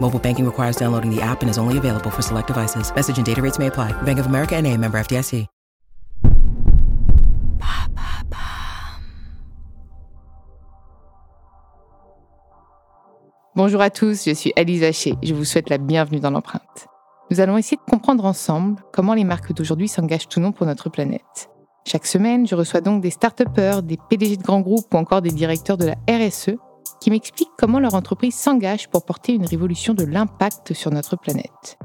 Mobile banking requires downloading the app and is only available for select devices. Message and data rates may apply. Bank of America and a member FDIC. Bonjour à tous, je suis Alice Haché. Je vous souhaite la bienvenue dans l'empreinte. Nous allons essayer de comprendre ensemble comment les marques d'aujourd'hui s'engagent ou non pour notre planète. Chaque semaine, je reçois donc des start des PDG de grands groupes ou encore des directeurs de la RSE qui m'expliquent comment leur entreprise s'engage pour porter une révolution de l'impact sur notre planète.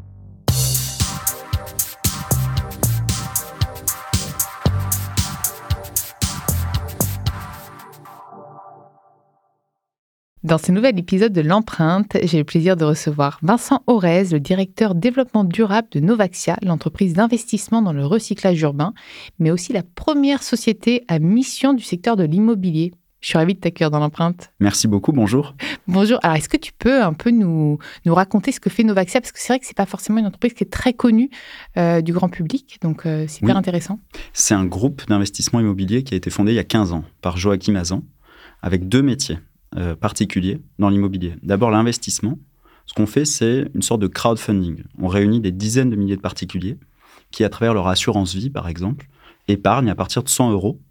Dans ce nouvel épisode de l'empreinte, j'ai le plaisir de recevoir Vincent Aurez, le directeur développement durable de Novaxia, l'entreprise d'investissement dans le recyclage urbain, mais aussi la première société à mission du secteur de l'immobilier. Je suis ravie de t'accueillir dans l'empreinte. Merci beaucoup, bonjour. Bonjour. Alors, est-ce que tu peux un peu nous, nous raconter ce que fait Novaxia? Parce que c'est vrai que ce n'est pas forcément une entreprise qui est très connue euh, du grand public, donc euh, c'est hyper intéressant. C'est un groupe d'investissement immobilier qui a été fondé il y a 15 ans par Joachim Azan, avec deux métiers euh, particuliers dans l'immobilier. D'abord, l'investissement. Ce qu'on fait, c'est une sorte de crowdfunding. On réunit des dizaines de milliers de particuliers qui, à travers leur assurance vie, par exemple, épargnent à partir de 100 euros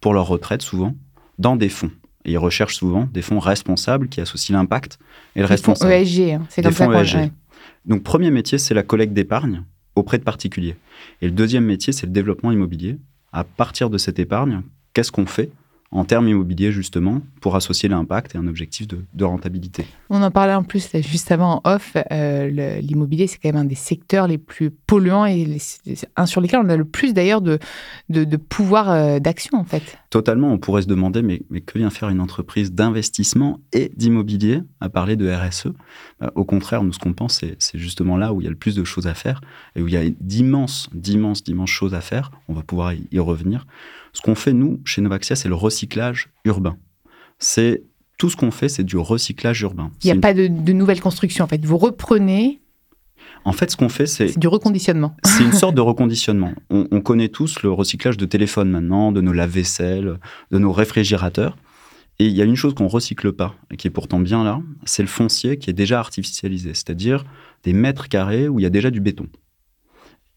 pour leur retraite, souvent, dans des fonds. Et ils recherchent souvent des fonds responsables qui associent l'impact et le responsable. Fonds ESG, hein. c'est comme fonds ESG. Donc, premier métier, c'est la collecte d'épargne auprès de particuliers. Et le deuxième métier, c'est le développement immobilier. À partir de cette épargne, qu'est-ce qu'on fait en termes immobiliers, justement, pour associer l'impact et un objectif de, rentabilité. On en parlait en plus juste avant en off. Euh, l'immobilier, c'est quand même un des secteurs les plus polluants et un sur lesquels on a le plus d'ailleurs de, de, pouvoir euh, d'action, en fait. Totalement. On pourrait se demander, mais, mais que vient faire une entreprise d'investissement et d'immobilier à parler de RSE bah, Au contraire, nous, ce qu'on pense, c'est justement là où il y a le plus de choses à faire et où il y a d'immenses, d'immenses, d'immenses choses à faire. On va pouvoir y revenir. Ce qu'on fait, nous, chez Novaxia, c'est le recyclage urbain. C'est tout ce qu'on fait, c'est du recyclage urbain. Il n'y a pas de, nouvelle construction, en fait. Vous reprenez. En fait, ce qu'on fait, c'est. C'est du reconditionnement. C'est une sorte de reconditionnement. On, connaît tous le recyclage de téléphones maintenant, de nos lave-vaisselle, de nos réfrigérateurs. Et il y a une chose qu'on recycle pas, et qui est pourtant bien là, c'est le foncier qui est déjà artificialisé, c'est-à-dire des mètres carrés où il y a déjà du béton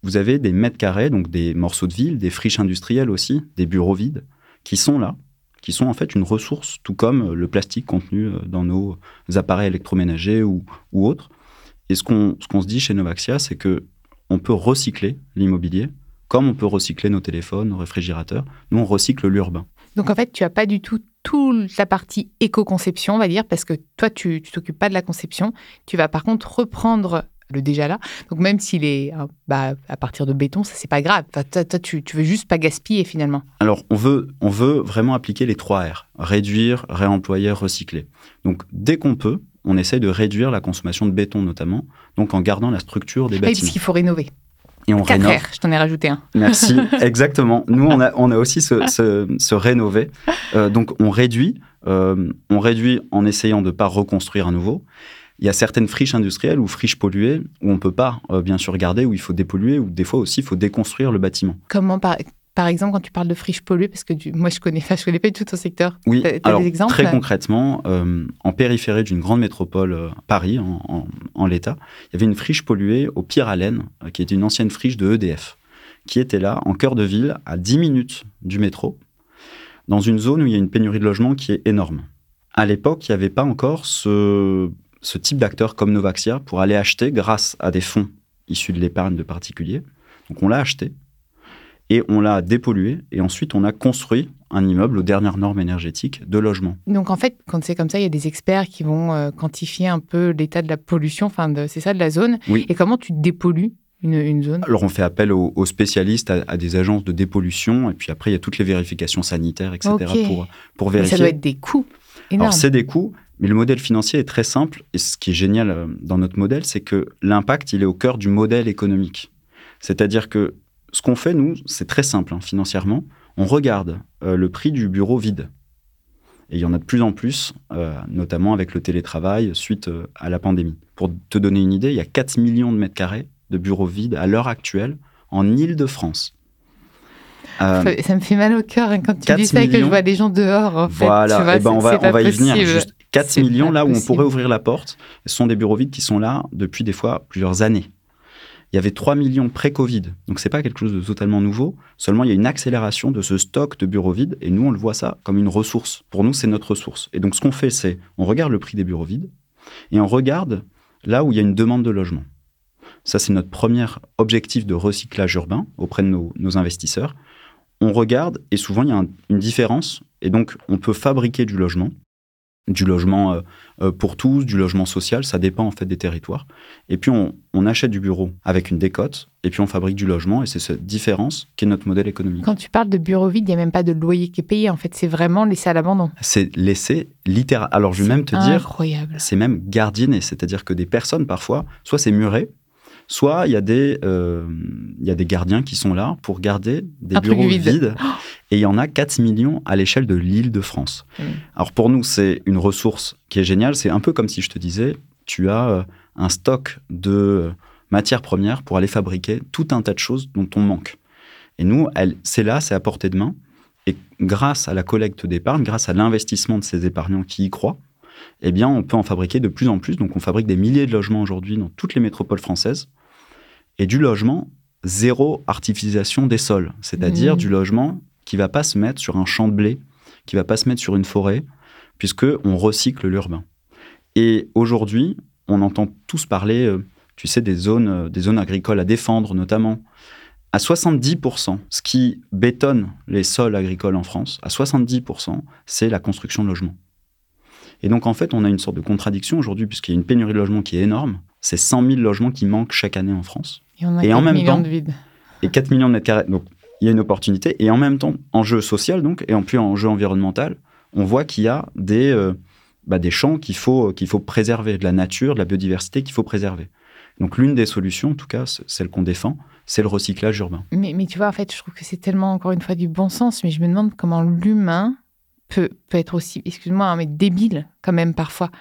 vous avez des mètres carrés, donc des morceaux de ville, des friches industrielles aussi, des bureaux vides, qui sont là, qui sont en fait une ressource, tout comme le plastique contenu euh, dans nos appareils électroménagers ou, autres. Et ce qu'on se dit chez Novaxia, c'est que on peut recycler l'immobilier, comme on peut recycler nos téléphones, nos réfrigérateurs. Nous, on recycle l'urbain. Donc en fait, tu n'as pas du tout toute la partie éco-conception, on va dire, parce que toi, tu ne t'occupes pas de la conception. Tu vas par contre reprendre le déjà là. Donc même s'il est euh, bah, à partir de béton, ça c'est pas grave. Toi, tu, tu veux juste pas gaspiller finalement. Alors on veut, on veut vraiment appliquer les trois R réduire, réemployer, recycler. Donc dès qu'on peut, on essaye de réduire la consommation de béton notamment, donc en gardant la structure des bâtiments. Oui, parce qu'il faut rénover. Et on rénove. R, je t'en ai rajouté un. Merci, exactement. Nous, on a, on a aussi ce, rénover. Euh, donc, on réduit, euh, on réduit en essayant de ne pas reconstruire à nouveau. Il y a certaines friches industrielles ou friches polluées où on ne peut pas, euh, bien sûr, garder, où il faut dépolluer, ou des fois aussi, il faut déconstruire le bâtiment. Comment, par, par exemple, quand tu parles de friches polluées, parce que moi, je connais, je connais pas du tout ton secteur. Oui, alors, des exemples très concrètement, euh, en périphérie d'une grande métropole, euh, Paris, en, l'état, il y avait une friche polluée au Pire Allen, qui était une ancienne friche de EDF, qui était là, en cœur de ville, à 10 minutes du métro, dans une zone où il y a une pénurie de logements qui est énorme. À l'époque, il n'y avait pas encore ce ce type d'acteur comme Novaxia pour aller acheter grâce à des fonds issus de l'épargne de particuliers. Donc on l'a acheté et on l'a dépollué et ensuite on a construit un immeuble aux dernières normes énergétiques de logement. Donc en fait, quand c'est comme ça, il y a des experts qui vont euh, quantifier un peu l'état de la pollution, enfin c'est ça, de la zone. Oui. Et comment tu dépollues une, une zone? Alors on fait appel aux, aux spécialistes, à, à des agences de dépollution, et puis après il y a toutes les vérifications sanitaires, etc. Pour, pour Mais vérifier. Ça doit être des coûts énormes. Alors c'est des coûts, mais le modèle financier est très simple, et ce qui est génial euh, dans notre modèle, c'est que l'impact, il est au cœur du modèle économique. C'est-à-dire que ce qu'on fait, nous, c'est très simple hein, financièrement. On regarde euh, le prix du bureau vide. Et il y en a de plus en plus, euh, notamment avec le télétravail suite euh, à la pandémie. Pour te donner une idée, il y a 4 millions de mètres carrés de bureaux vides à l'heure actuelle en Île-de-France. Euh, Ça- me fait mal au cœur hein, quand tu 4 dis ça et que je vois des gens dehors. En fait, voilà, tu vois, eh ben, on va, on va y venir. Juste 4 C'est millions là où on pourrait ouvrir la porte. Ce sont des bureaux vides qui sont là depuis des fois plusieurs années. Il y avait 3 millions pré-Covid, donc c'est pas quelque chose de totalement nouveau. Seulement, il y a une accélération de ce stock de bureaux vides et nous, on le voit ça comme une ressource. Pour nous, c'est notre ressource. Et donc, ce qu'on fait, c'est on regarde le prix des bureaux vides et on regarde là où il y a une demande de logement. Ça, c'est notre premier objectif de recyclage urbain auprès de nos, nos investisseurs. On regarde et souvent, il y a un- une différence et donc, on peut fabriquer du logement, du logement euh, euh, pour tous, du logement social, ça dépend en fait des territoires. Et puis, on, on achète du bureau avec une décote, et puis on fabrique du logement, et c'est cette différence qui est notre modèle économique. Quand tu parles de bureau vide, il n'y a même pas de loyer qui est payé. En fait, c'est vraiment laissé à l'abandon. C'est laissé littéral. Alors, je vais même te dire, c'est même gardienné, c'est-à-dire que des personnes, parfois, soit c'est muré, soit il y, a des, euh, il y a des gardiens qui sont là pour garder des Un bureaux vide. vides. Et il y en a 4 millions à l'échelle de l'île de France. Mm. Alors pour nous, c'est une ressource qui est géniale. C'est un peu comme si je te disais, tu as euh, un stock de euh, matières premières pour aller fabriquer tout un tas de choses dont on manque. Et nous, c'est là, c'est à portée de main. Et grâce à la collecte d'épargne, grâce à l'investissement de ces épargnants qui y croient, eh bien, on peut en fabriquer de plus en plus. Donc, on fabrique des milliers de logements aujourd'hui dans toutes les métropoles françaises. Et du logement, zéro artificialisation des sols. C'est-à-dire Mmh. du logement qui va pas se mettre sur un champ de blé, qui va pas se mettre sur une forêt, puisque on recycle l'urbain. Et aujourd'hui, on entend tous parler, euh, tu sais, des zones, euh, des zones agricoles à défendre notamment. À 70%, ce qui bétonne les sols agricoles en France, à 70%, c'est la construction de logements. Et donc, en fait, on a une sorte de contradiction aujourd'hui, puisqu'il y a une pénurie de logements qui est énorme. C'est 100 000 logements qui manquent chaque année en France. Et on a Et en 4 même temps- de. Et 4 millions de mètres carrés. Donc, il y a une opportunité. Et en même temps, enjeu social, donc, et en plus enjeu environnemental, on voit qu'il y a des, euh, bah, des champs qu'il faut, qu'il faut préserver, de la nature, de la biodiversité qu'il faut préserver. Donc, l'une des solutions, en tout cas, celle qu'on défend, c'est le recyclage urbain. Mais, mais tu vois, en fait, je trouve que c'est tellement, encore une fois, du bon sens. Mais je me demande comment l'humain peut, peut être aussi, excuse-moi, hein, mais débile quand même parfois.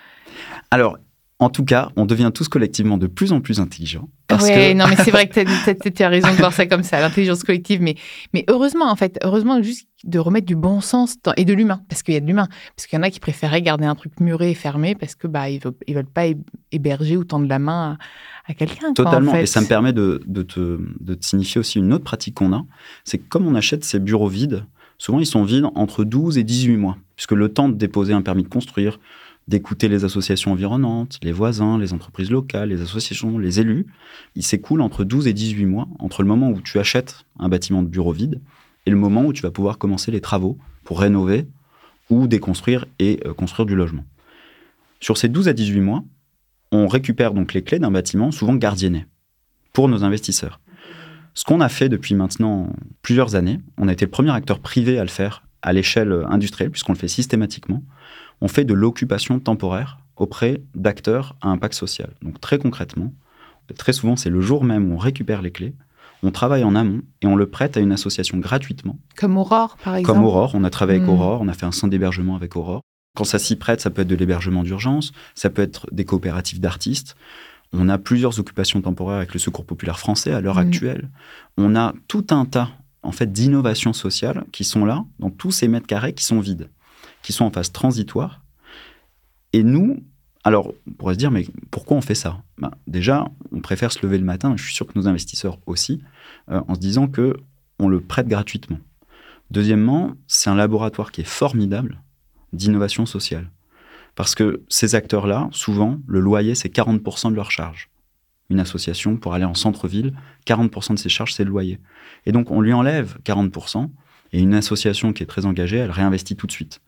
Alors, en tout cas, on devient tous collectivement de plus en plus intelligents. Parce ouais, que non, mais c'est vrai que tu as raison de voir ça comme ça, l'intelligence collective. Mais, mais heureusement, en fait, heureusement juste de remettre du bon sens dans- et de l'humain, parce qu'il y a de l'humain. Parce qu'il y en a qui préféraient garder un truc muré et fermé parce que bah ils veulent, ils veulent pas hé- héberger ou tendre la main à, à quelqu'un. quoi, en Totalement. fait. Et ça me permet de, de te, de te signifier aussi une autre pratique qu'on a. C'est que comme on achète ces bureaux vides, souvent ils sont vides entre 12 et 18 mois, puisque le temps de déposer un permis de construire, d'écouter les associations environnantes, les voisins, les entreprises locales, les associations, les élus, il s'écoule entre 12 et 18 mois, entre le moment où tu achètes un bâtiment de bureau vide et le moment où tu vas pouvoir commencer les travaux pour rénover ou déconstruire et euh, construire du logement. Sur ces 12 à 18 mois, on récupère donc les clés d'un bâtiment souvent gardienné pour nos investisseurs. Ce qu'on a fait depuis maintenant plusieurs années, on a été le premier acteur privé à le faire à l'échelle industrielle, puisqu'on le fait systématiquement, on fait de l'occupation temporaire auprès d'acteurs à impact social. Donc très concrètement, très souvent c'est le jour même où on récupère les clés, on travaille en amont et on le prête à une association gratuitement Comme Aurore, par exemple. comme Aurore, on a travaillé avec Mm. Aurore, on a fait un centre d'hébergement avec Aurore. Quand ça s'y prête, ça peut être de l'hébergement d'urgence, ça peut être des coopératives d'artistes. On a plusieurs occupations temporaires avec le Secours populaire français à l'heure Mm. actuelle. On a tout un tas en fait d'innovations sociales qui sont là dans tous ces mètres carrés qui sont vides, qui sont en phase transitoire. Et nous, alors on pourrait se dire mais pourquoi on fait ça? Ben, Déjà, on préfère se lever le matin, je suis sûr que nos investisseurs aussi, euh, en se disant que on le prête gratuitement. Deuxièmement, c'est un laboratoire qui est formidable d'innovation sociale. Parce que ces acteurs-là, souvent, le loyer, c'est 40% de leur charge. Une association, pour aller en centre-ville, 40% de ses charges, c'est le loyer. Et donc, on lui enlève 40%, Et une association qui est très engagée, elle réinvestit tout de suite.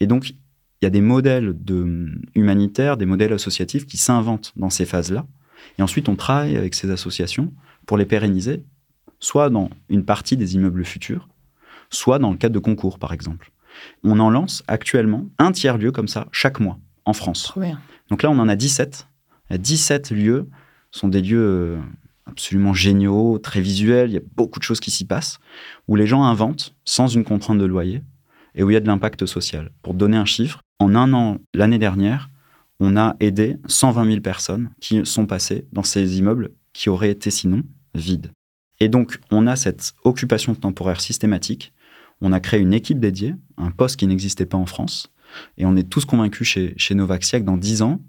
Et donc, il y a des modèles de, humanitaires, des modèles associatifs qui s'inventent dans ces phases-là. Et ensuite, on travaille avec ces associations pour les pérenniser, soit dans une partie des immeubles futurs, soit dans le cadre de concours, par exemple. On en lance actuellement un tiers-lieu comme ça chaque mois en France. Donc là, on en a 17. 17 lieux sont des lieux euh, absolument géniaux, très visuels, il y a beaucoup de choses qui s'y passent, où les gens inventent sans une contrainte de loyer et où il y a de l'impact social. Pour donner un chiffre, en un an, l'année dernière, on a aidé 120 000 personnes qui sont passées dans ces immeubles qui auraient été sinon vides. Et donc, on a cette occupation temporaire systématique. On a créé une équipe dédiée, un poste qui n'existait pas en France. Et on est tous convaincus chez, chez Novaxia que dans 10 ans,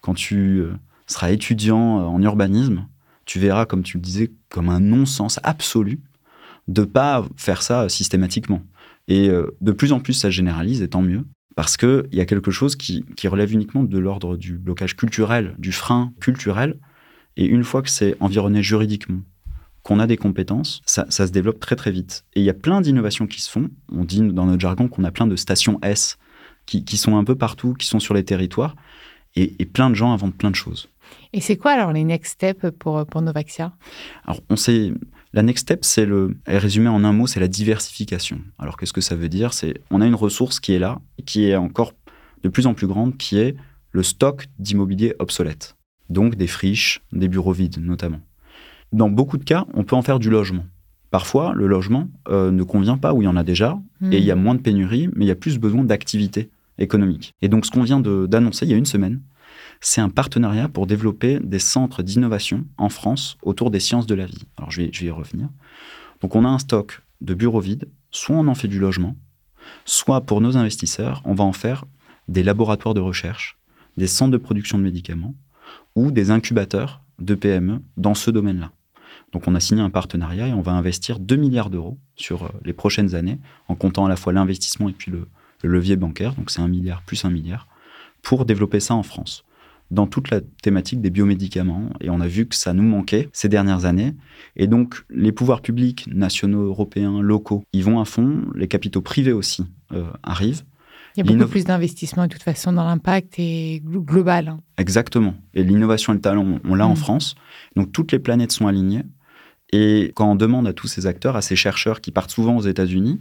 quand tu euh, seras étudiant euh, en urbanisme, tu verras, comme tu le disais, comme un non-sens absolu de pas faire ça systématiquement. Et euh, de plus en plus, ça généralise, et tant mieux, parce qu'il y a quelque chose qui, relève uniquement de l'ordre du blocage culturel, du frein culturel. Et une fois que c'est environné juridiquement, qu'on a des compétences, ça, se développe très très vite. Et il y a plein d'innovations qui se font. On dit dans notre jargon qu'on a plein de stations S qui, sont un peu partout, qui sont sur les territoires. Et plein de gens inventent plein de choses. Et c'est quoi alors les next steps pour, pour Novaxia? Alors on sait, la next step, c'est le, résumé en un mot, c'est la diversification. Alors qu'est-ce que ça veut dire? C'est on a une ressource qui est là, qui est encore de plus en plus grande, qui est le stock d'immobilier obsolète. Donc des friches, des bureaux vides notamment. Dans beaucoup de cas, on peut en faire du logement. Parfois, le logement euh, ne convient pas où il y en a déjà, et il y a hmm. moins de pénurie, mais il y a plus besoin d'activité économique. Et donc, ce qu'on vient d'annoncer il y a une semaine, c'est un partenariat pour développer des centres d'innovation en France autour des sciences de la vie. Alors, je vais, je vais y revenir. Donc, on a un stock de bureaux vides, soit on en fait du logement, soit pour nos investisseurs, on va en faire des laboratoires de recherche, des centres de production de médicaments ou des incubateurs de PME dans ce domaine-là. Donc on a signé un partenariat et on va investir 2 milliards d'euros sur euh, les prochaines années, en comptant à la fois l'investissement et puis le, levier bancaire, donc c'est un milliard plus un milliard, pour développer ça en France, dans toute la thématique des biomédicaments. Et on a vu que ça nous manquait ces dernières années. Et donc les pouvoirs publics, nationaux, européens, locaux, ils vont à fond, les capitaux privés aussi euh, arrivent. Il y a beaucoup plus d'investissement de toute façon dans l'impact et global. Hein. Exactement. Et l'innovation et le talent, on l'a en mm. France. Donc toutes les planètes sont alignées. Et quand on demande à tous ces acteurs, à ces chercheurs qui partent souvent aux États-Unis,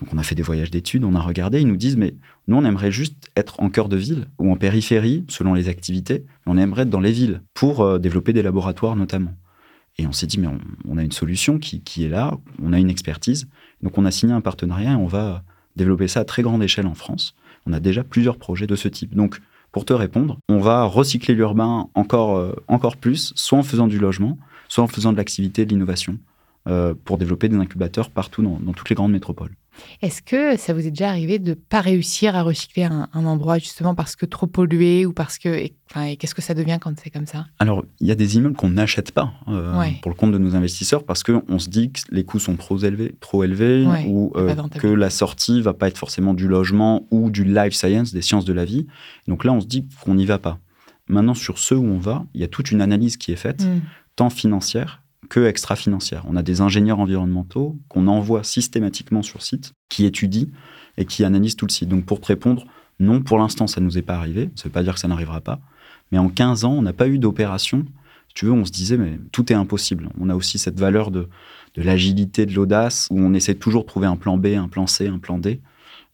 donc on a fait des voyages d'études, on a regardé, ils nous disent mais nous on aimerait juste être en cœur de ville ou en périphérie selon les activités, on aimerait être dans les villes pour euh, développer des laboratoires notamment. Et on s'est dit mais on, a une solution qui, est là, on a une expertise, donc on a signé un partenariat et on va développer ça à très grande échelle en France. On a déjà plusieurs projets de ce type. Donc pour te répondre, on va recycler l'urbain encore, euh, encore plus, soit en faisant du logement, soit en faisant de l'activité, de l'innovation, euh, pour développer des incubateurs partout dans, toutes les grandes métropoles. Est-ce que ça vous est déjà arrivé de ne pas réussir à recycler un, endroit justement parce que trop pollué ou parce que... Et, qu'est-ce que ça devient quand c'est comme ça? Alors, il y a des immeubles qu'on n'achète pas euh, pour le compte de nos investisseurs parce qu'on se dit que les coûts sont trop élevés, trop élevés ou euh, que la sortie va pas être forcément du logement ou du life science, des sciences de la vie. Donc là, on se dit qu'on n'y va pas. Maintenant, sur ceux où on va, il y a toute une analyse qui est faite, mm. tant financière que extra-financière. On a des ingénieurs environnementaux qu'on envoie systématiquement sur site, qui étudient et qui analysent tout le site. Donc pour te répondre, non, pour l'instant, ça ne nous est pas arrivé. Ça ne veut pas dire que ça n'arrivera pas. Mais en 15 ans, on n'a pas eu d'opération. Tu veux, on se disait, mais tout est impossible. On a aussi cette valeur de, de l'agilité, de l'audace, où on essaie toujours de trouver un plan B, un plan C, un plan D.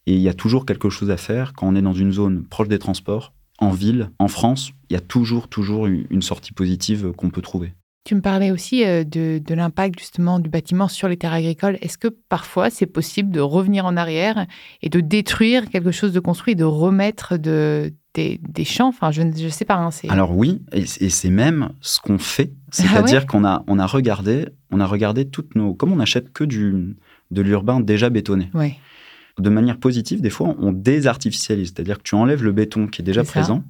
Et il y a toujours quelque chose à faire quand on est dans une zone proche des transports, en ville, en France. Il y a toujours, toujours une sortie positive qu'on peut trouver. Tu me parlais aussi euh, de, l'impact justement du bâtiment sur les terres agricoles. Est-ce que parfois c'est possible de revenir en arrière et de détruire quelque chose de construit, de remettre de, des, champs? Enfin, je ne sais pas. Hein, Alors oui, et, c'est même ce qu'on fait. Ah C'est-à-dire qu'on a, on a regardé, on a regardé toutes nos, comme on n'achète que du, de l'urbain déjà bétonné. De manière positive, des fois, on désartificialise. C'est-à-dire que tu enlèves le béton qui est déjà présent.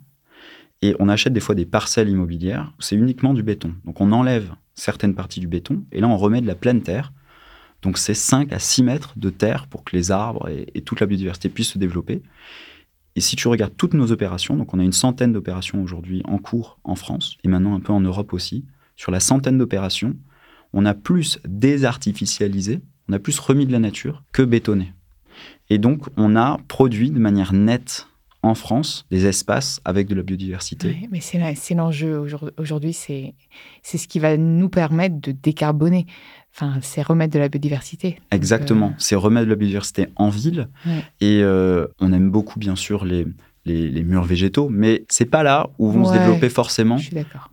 Et on achète des fois des parcelles immobilières où c'est uniquement du béton. Donc on enlève certaines parties du béton et là on remet de la pleine terre. Donc c'est 5 à 6 mètres de terre pour que les arbres et, toute la biodiversité puissent se développer. Et si tu regardes toutes nos opérations, donc on a une centaine d'opérations aujourd'hui en cours en France et maintenant un peu en Europe aussi, sur la centaine d'opérations, on a plus désartificialisé, On a plus remis de la nature que bétonné. Et donc, on a produit de manière nette en France des espaces avec de la biodiversité. Oui, mais c'est l'enjeu aujourd'hui, c'est ce qui va nous permettre de décarboner. Enfin, c'est remettre de la biodiversité. Exactement, euh, c'est remettre de la biodiversité en ville. Et euh, on aime beaucoup, bien sûr, les, les, murs végétaux, mais c'est pas là où vont se développer forcément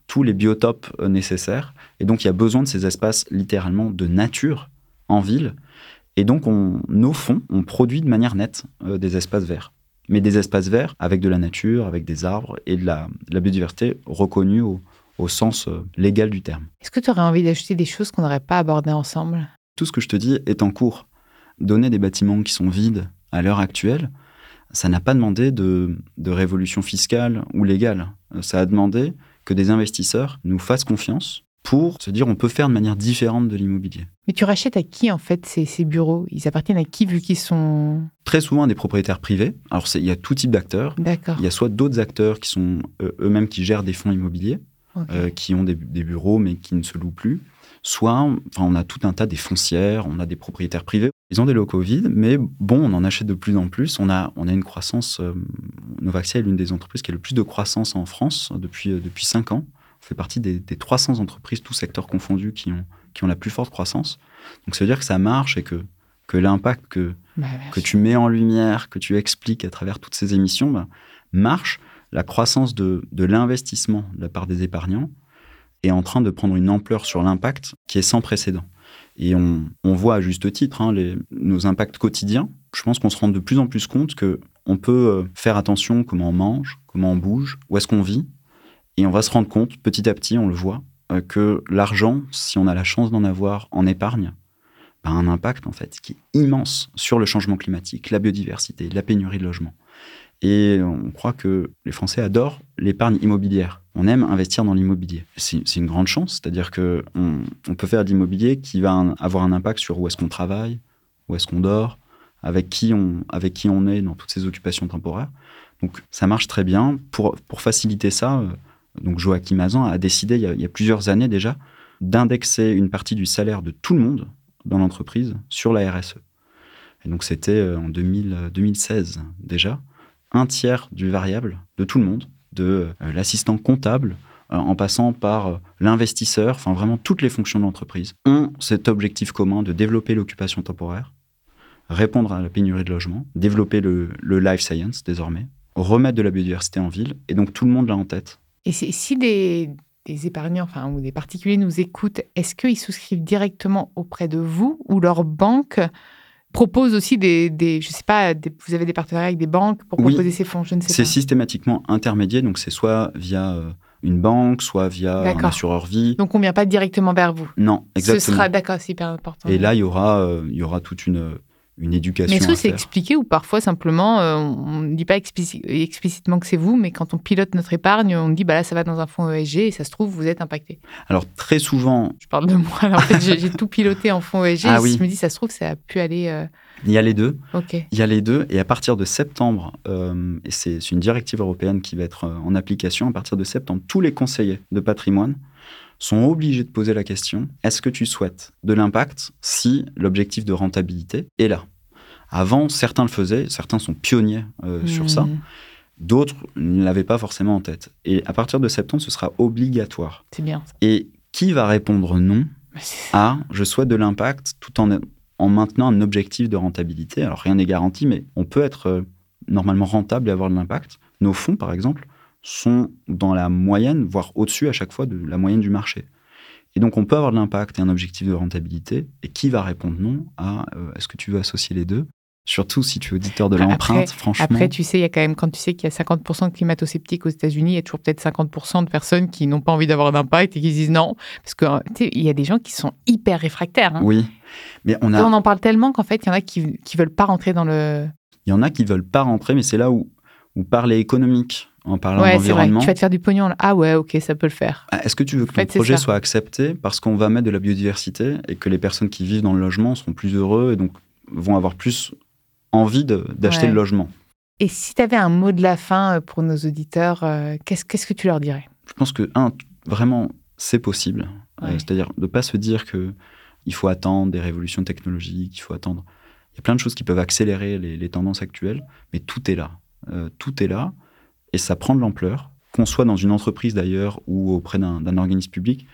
tous les biotopes euh, nécessaires. Et donc, il y a besoin de ces espaces littéralement de nature en ville. Et donc, on, au fond, on produit de manière nette des espaces verts mais des espaces verts avec de la nature, avec des arbres et de la, biodiversité reconnue au, sens euh, légal du terme. Est-ce que tu aurais envie d'ajouter des choses qu'on n'aurait pas abordées ensemble? Tout ce que je te dis est en cours. Donner des bâtiments qui sont vides à l'heure actuelle, ça n'a pas demandé de, de révolution fiscale ou légale. Ça a demandé que des investisseurs nous fassent confiance pour se dire on peut faire de manière différente de l'immobilier. Mais tu rachètes à qui en fait ces, bureaux? Ils appartiennent à qui vu qu'ils sont... Très souvent à des propriétaires privés. Alors il y a tout type d'acteurs. D'accord. Il y a soit d'autres acteurs qui sont euh, eux-mêmes qui gèrent des fonds immobiliers, euh, qui ont des, bureaux mais qui ne se louent plus. Soit enfin, on a tout un tas des foncières, on a des propriétaires privés. Ils ont des locaux vides, mais bon, on en achète de plus en plus. On a, on a une croissance. Euh, Novaxia est l'une des entreprises qui a le plus de croissance en France depuis, depuis 5 ans fait partie des, 300 entreprises, tous secteurs confondus, qui ont, qui ont la plus forte croissance. Donc ça veut dire que ça marche et que, que l'impact que, bah, que tu mets en lumière, que tu expliques à travers toutes ces émissions, bah, marche. La croissance de, de l'investissement de la part des épargnants est en train de prendre une ampleur sur l'impact qui est sans précédent. Et on, on voit à juste titre hein, les, nos impacts quotidiens. Je pense qu'on se rend de plus en plus compte que on peut euh, faire attention comment on mange, comment on bouge, où est-ce qu'on vit, et on va se rendre compte, petit à petit, on le voit, euh, que l'argent, si on a la chance d'en avoir en épargne, a un impact en fait qui est immense sur le changement climatique, la biodiversité, la pénurie de logement. Et on croit que les Français adorent l'épargne immobilière. On aime investir dans l'immobilier. C'est une grande chance, c'est-à-dire qu'on on peut faire de l'immobilier qui va avoir un impact sur où est-ce qu'on travaille, où est-ce qu'on dort, avec qui, on, avec qui on est dans toutes ces occupations temporaires. Donc ça marche très bien. Pour, pour faciliter ça, euh, donc Joachim Azan a décidé il y a, plusieurs années déjà d'indexer une partie du salaire de tout le monde dans l'entreprise sur la RSE. Et donc c'était euh, en 2016 déjà, un tiers du variable de tout le monde, de euh, l'assistant comptable euh, en passant par l'investisseur, enfin vraiment toutes les fonctions de l'entreprise, ont cet objectif commun de développer l'occupation temporaire, répondre à la pénurie de logement, développer le life science désormais, remettre de la biodiversité en ville, et donc tout le monde l'a en tête. Et si des, épargnants enfin, ou des particuliers nous écoutent, est-ce qu'ils souscrivent directement auprès de vous ou leur banque propose aussi des, des je sais pas, vous avez des partenariats avec des banques pour proposer ces fonds, je ne sais pas. C'est systématiquement intermédié, donc c'est soit via euh, une banque, soit via un assureur vie. Donc on ne vient pas directement vers vous. Non, exactement. Ce sera d'accord, c'est hyper important. Et là, il y aura, euh, il y aura toute une une éducation. Mais est-ce que c'est expliqué ou parfois simplement euh, on ne dit pas explicitement que c'est vous, mais quand on pilote notre épargne, on dit bah là ça va dans un fonds ESG et ça se trouve vous êtes impacté. Alors très souvent. Je parle de moi. Alors, en fait j'ai tout piloté en fonds ESG. Ah, et Je me dis ça se trouve ça a pu aller. Euh, Il y a les deux. Il y a les deux et à partir de septembre, euh, et c'est une directive européenne qui va être en application à partir de septembre, tous les conseillers de patrimoine sont obligés de poser la question est-ce que tu souhaites de l'impact si l'objectif de rentabilité est là? Avant, certains le faisaient, certains sont pionniers euh, sur ça. Mmh. D'autres ne l'avaient pas forcément en tête. Et à partir de septembre, ce sera obligatoire. C'est bien. Et qui va répondre non à je souhaite de l'impact tout en, en maintenant un objectif de rentabilité Alors rien n'est garanti, mais on peut être euh, normalement rentable et avoir de l'impact. Nos fonds, par exemple, sont dans la moyenne, voire au-dessus à chaque fois de la moyenne du marché. Et donc on peut avoir de l'impact et un objectif de rentabilité. Et qui va répondre non à euh, est-ce que tu veux associer les deux? Surtout si tu es auditeur de l'empreinte, franchement. Après, tu sais, il y a quand même, quand tu sais qu'il y a 50% de climato-sceptiques aux États-Unis, il y a toujours peut-être 50% de personnes qui n'ont pas envie d'avoir d'impact et qui disent non. Parce qu'il y a des gens qui sont hyper réfractaires. Hein. Oui. Mais on, a... on en parle tellement qu'en fait, il y en a qui ne veulent pas rentrer dans le. Il y en a qui ne veulent pas rentrer, mais c'est là où, où parler économique, en parlant ouais, d'environnement. Tu vas te faire du pognon. Ah ouais, ok, ça peut le faire. Ah, est-ce que tu veux que ton projet soit accepté parce qu'on va mettre de la biodiversité et que les personnes qui vivent dans le logement seront plus heureux et donc vont avoir plus envie d'acheter le logement Et si tu avais un mot de la fin euh, pour nos auditeurs, euh, qu'est-ce que tu leur dirais? Je pense que, un, vraiment, c'est possible. Euh, c'est-à-dire de ne pas se dire que il faut attendre des révolutions technologiques, il faut attendre. Il y a plein de choses qui peuvent accélérer les, tendances actuelles, mais tout est là. Euh, tout est là et ça prend de l'ampleur. Qu'on soit dans une entreprise d'ailleurs ou auprès d'un organisme public,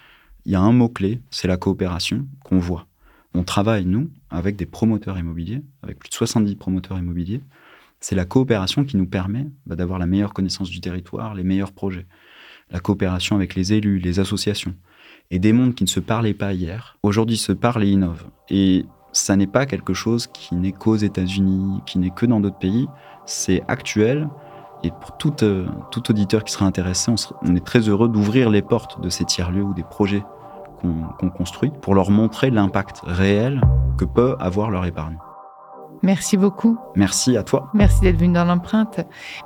il y a un mot-clé, c'est la coopération qu'on voit. On travaille, nous, avec des promoteurs immobiliers, avec plus de 70 promoteurs immobiliers. C'est la coopération qui nous permet bah, d'avoir la meilleure connaissance du territoire, les meilleurs projets. La coopération avec les élus, les associations. Et des mondes qui ne se parlaient pas hier, aujourd'hui se parlent et innovent. Et ça n'est pas quelque chose qui n'est qu'aux États-Unis, qui n'est que dans d'autres pays. C'est actuel. Et pour tout, euh, tout auditeur qui sera intéressé, on, est très heureux d'ouvrir les portes de ces tiers-lieux ou des projets qu'on construit pour leur montrer l'impact réel que peut avoir leur épargne. Merci beaucoup. Merci à toi. Merci d'être venu dans l'empreinte.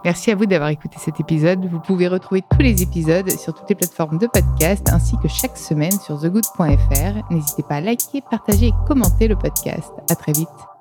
Merci à vous d'avoir écouté cet épisode. Vous pouvez retrouver tous les épisodes sur toutes les plateformes de podcast ainsi que chaque semaine sur thegood.fr. N'hésitez pas à liker, partager et commenter le podcast. À très vite.